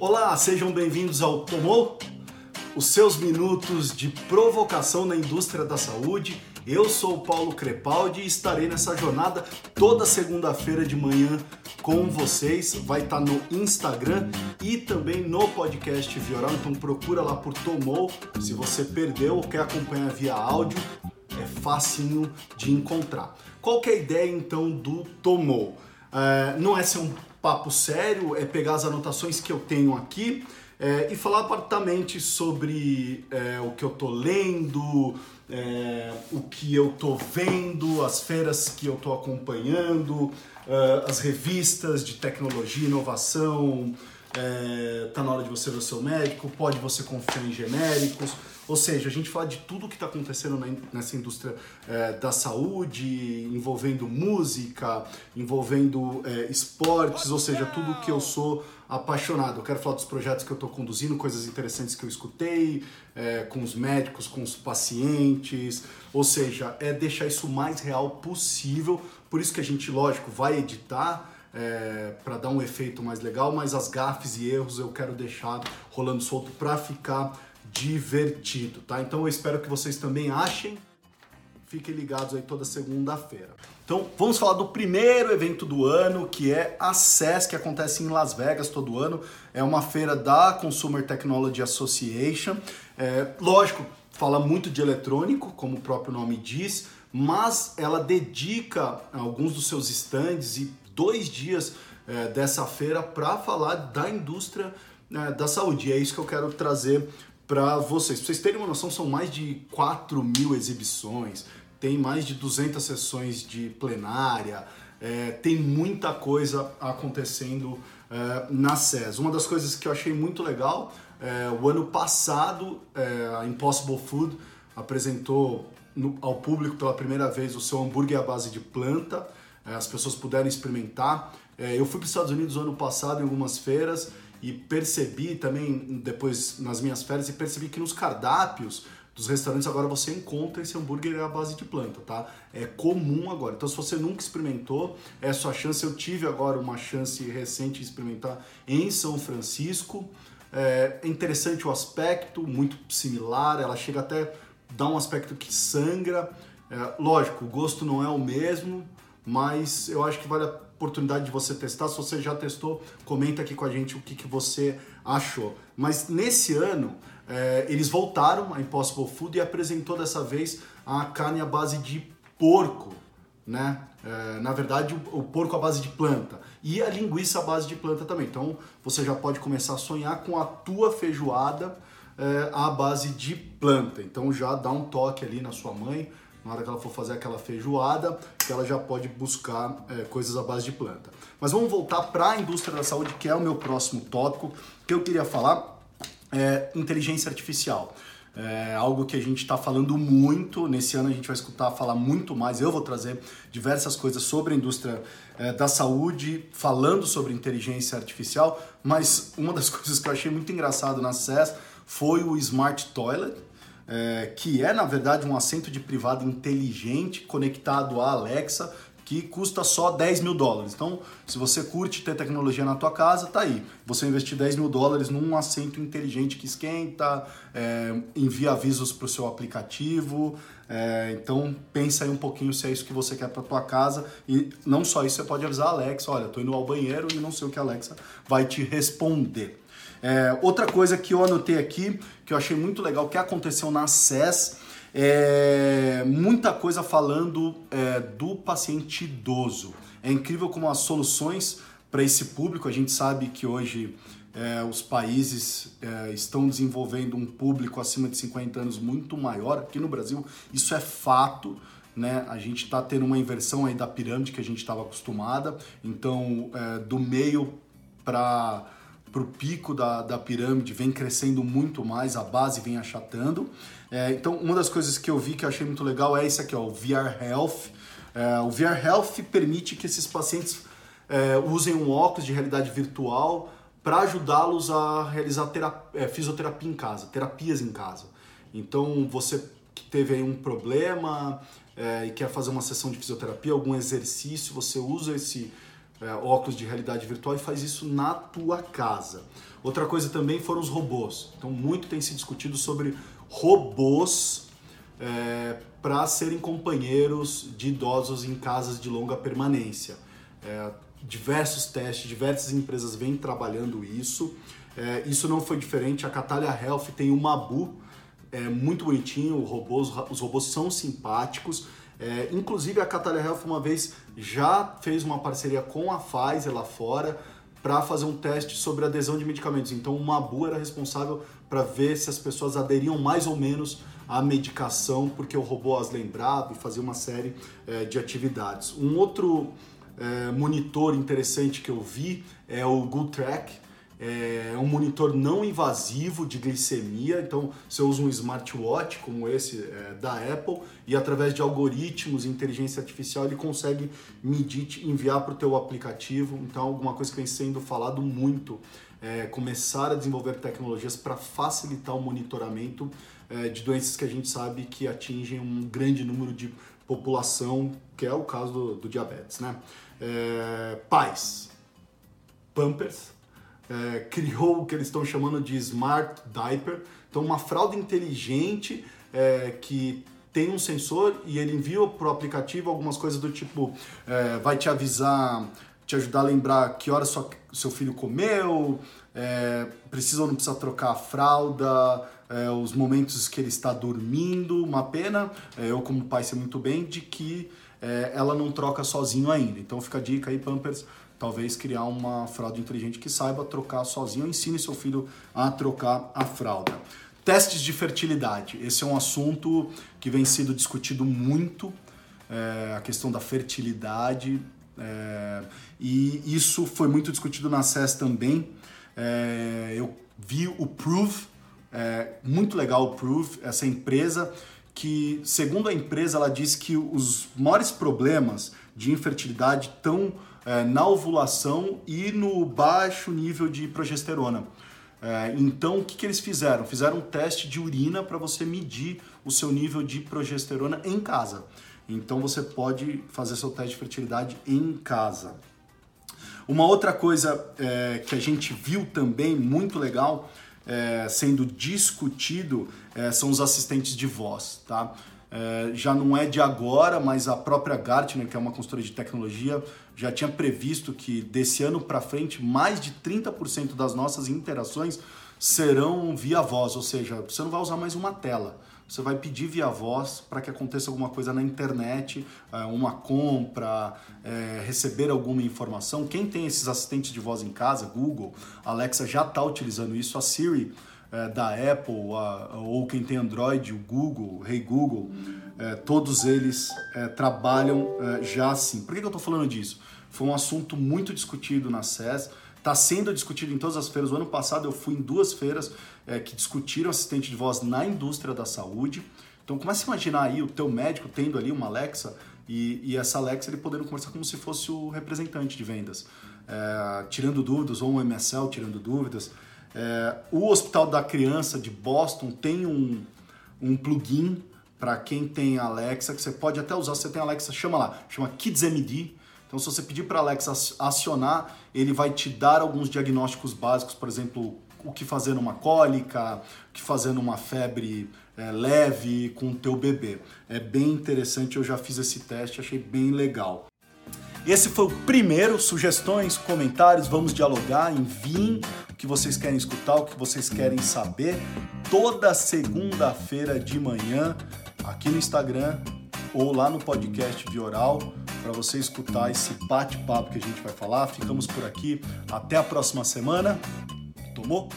Olá, sejam bem-vindos ao Tomou, os seus minutos de provocação na indústria da saúde. Eu sou o Paulo Crepaldi e estarei nessa jornada toda segunda-feira de manhã com vocês. Vai estar no Instagram e também no podcast Vioral, então procura lá por Tomou. Se você perdeu ou quer acompanhar via áudio, é facinho de encontrar. Qual é a ideia então do Tomou? É, não é ser um papo sério, é pegar as anotações que eu tenho aqui é, e falar apartamente sobre é, o que eu tô lendo, é, o que eu tô vendo, as feiras que eu tô acompanhando, é, as revistas de tecnologia, inovação. É, tá na hora de você ver o seu médico, pode você confiar em genéricos. Ou seja, a gente fala de tudo que está acontecendo nessa indústria é, da saúde, envolvendo música, envolvendo é, esportes, ou seja, tudo que eu sou apaixonado. Eu quero falar dos projetos que eu estou conduzindo, coisas interessantes que eu escutei, é, com os médicos, com os pacientes, ou seja, é deixar isso o mais real possível. Por isso que a gente, lógico, vai editar. É, para dar um efeito mais legal, mas as gafes e erros eu quero deixar rolando solto para ficar divertido, tá? Então eu espero que vocês também achem. Fiquem ligados aí toda segunda-feira. Então vamos falar do primeiro evento do ano, que é a CES, que acontece em Las Vegas todo ano. É uma feira da Consumer Technology Association. É, lógico, fala muito de eletrônico, como o próprio nome diz, mas ela dedica alguns dos seus stands e dois dias é, dessa feira para falar da indústria é, da saúde. E é isso que eu quero trazer para vocês. Pra vocês terem uma noção, são mais de 4 mil exibições, tem mais de 200 sessões de plenária, é, tem muita coisa acontecendo é, na SES. Uma das coisas que eu achei muito legal, é, o ano passado é, a Impossible Food apresentou no, ao público pela primeira vez o seu hambúrguer à base de planta, é, as pessoas puderam experimentar. É, eu fui para os Estados Unidos no ano passado em algumas feiras e percebi também depois nas minhas férias e percebi que nos cardápios dos restaurantes agora você encontra esse hambúrguer à base de planta, tá? É comum agora. Então se você nunca experimentou, é sua chance. Eu tive agora uma chance recente de experimentar em São Francisco. É interessante o aspecto, muito similar. Ela chega até dar um aspecto que sangra. É, lógico, o gosto não é o mesmo, mas eu acho que vale a oportunidade de você testar. Se você já testou, comenta aqui com a gente o que, que você achou. Mas nesse ano, é, eles voltaram a Impossible Food e apresentou dessa vez a carne à base de porco, né? É, na verdade, o, o, porco à base de planta e a linguiça à base de planta também. Então, você já pode começar a sonhar com a tua feijoada é, à base de planta. Então, já dá um toque ali na sua mãe na hora que ela for fazer aquela feijoada, que ela já pode buscar é, coisas à base de planta. Mas vamos voltar para a indústria da saúde, que é o meu próximo tópico, que eu queria falar, é inteligência artificial. É algo que a gente está falando muito. Nesse ano a gente vai escutar falar muito mais. Eu vou trazer diversas coisas sobre a indústria é, da saúde, falando sobre inteligência artificial. Mas uma das coisas que eu achei muito engraçado na CES foi o Smart Toilet, é, que é na verdade um assento de privado inteligente conectado à Alexa que custa só 10 mil dólares. Então, se você curte ter tecnologia na tua casa, tá aí. Você investir 10 mil dólares num assento inteligente que esquenta, é, envia avisos para o seu aplicativo. É, então, pensa aí um pouquinho se é isso que você quer para tua casa. E não só isso, você pode avisar a Alexa, olha, tô indo ao banheiro e não sei o que a Alexa vai te responder. É, outra coisa que eu anotei aqui, que eu achei muito legal, que aconteceu na SES, é muita coisa falando é, do paciente idoso. É incrível como as soluções para esse público, a gente sabe que hoje é, os países é, estão desenvolvendo um público acima de 50 anos muito maior. Aqui no Brasil, isso é fato. Né? A gente está tendo uma inversão aí da pirâmide que a gente estava acostumada. Então, é, do meio para para o pico da, da pirâmide vem crescendo muito mais, a base vem achatando. É, então, uma das coisas que eu vi que eu achei muito legal é esse aqui, ó, o VR Health. É, o VR Health permite que esses pacientes é, usem um óculos de realidade virtual para ajudá-los a realizar terapia, é, fisioterapia em casa, terapias em casa. Então, você que teve aí um problema é, e quer fazer uma sessão de fisioterapia, algum exercício, você usa esse é, óculos de realidade virtual e faz isso na tua casa. Outra coisa também foram os robôs. Então, muito tem se discutido sobre robôs é, para serem companheiros de idosos em casas de longa permanência. É, diversos testes, diversas empresas vêm trabalhando isso. É, isso não foi diferente. A Catalia Health tem o Mabu, é muito bonitinho, os robôs são simpáticos. É, inclusive a Catalia Health uma vez já fez uma parceria com a Pfizer lá fora para fazer um teste sobre adesão de medicamentos. Então o Mabu era responsável para ver se as pessoas aderiam mais ou menos à medicação, porque o robô as lembrava e fazia uma série é, de atividades. Um outro é, monitor interessante que eu vi é o Good Track, é um monitor não invasivo de glicemia, então você usa um smartwatch como esse é, da Apple e através de algoritmos, inteligência artificial, ele consegue medir, enviar para o teu aplicativo. Então, alguma coisa que vem sendo falado muito é começar a desenvolver tecnologias para facilitar o monitoramento é, de doenças que a gente sabe que atingem um grande número de população, que é o caso do, do diabetes, né? É, pais, Pampers, é, criou o que eles estão chamando de Smart Diaper. Então, uma fralda inteligente é, que tem um sensor e ele envia para o aplicativo algumas coisas do tipo: é, vai te avisar, te ajudar a lembrar que hora sua, seu filho comeu, é, precisa ou não precisa trocar a fralda, é, os momentos que ele está dormindo. Uma pena, é, eu como pai sei muito bem, de que ela não troca sozinho ainda. Então fica a dica aí, Pampers talvez criar uma fralda inteligente que saiba trocar sozinho, ensine seu filho a trocar a fralda. Testes de fertilidade. Esse é um assunto que vem sendo discutido muito, é, a questão da fertilidade, é, e isso foi muito discutido na SES também. É, eu vi o Prove, é, muito legal o Prove, essa empresa que, segundo a empresa, ela diz que os maiores problemas de infertilidade estão é, na ovulação e no baixo nível de progesterona. É, então, o que, que eles fizeram? Fizeram um teste de urina para você medir o seu nível de progesterona em casa. Então, você pode fazer seu teste de fertilidade em casa. Uma outra coisa é, que a gente viu também muito legal é, sendo discutido é, são os assistentes de voz, tá? É, já não é de agora, mas a própria Gartner, que é uma consultoria de tecnologia, já tinha previsto que desse ano para frente mais de 30% das nossas interações serão via voz, ou seja, você não vai usar mais uma tela. Você vai pedir via voz para que aconteça alguma coisa na internet, é, uma compra, é, receber alguma informação. Quem tem esses assistentes de voz em casa, Google, Alexa já está utilizando isso, a Siri é, da Apple a, ou quem tem Android, o Google, Hey Google, é, todos eles é, trabalham é, já assim. Por que, que eu estou falando disso? Foi um assunto muito discutido na SES, está sendo discutido em todas as feiras. O ano passado eu fui em duas feiras é, que discutiram assistente de voz na indústria da saúde. Então comece a imaginar aí o teu médico tendo ali uma Alexa e, e essa Alexa ele podendo conversar como se fosse o representante de vendas, é, tirando dúvidas, ou um MSL tirando dúvidas. É, o Hospital da Criança de Boston tem um, um plugin para quem tem Alexa, que você pode até usar, você tem Alexa, chama lá, chama KidsMD. Então, se você pedir para Alexa acionar, ele vai te dar alguns diagnósticos básicos, por exemplo, o que fazer numa cólica, o que fazer numa febre é, leve com o teu bebê. É bem interessante, eu já fiz esse teste, achei bem legal. Esse foi o primeiro. Sugestões, comentários, vamos dialogar, enviem o que vocês querem escutar, o que vocês querem saber. Toda segunda-feira de manhã, aqui no Instagram ou lá no podcast Vioral, para você escutar esse bate-papo que a gente vai falar. Ficamos por aqui. Até a próxima semana. Tomou?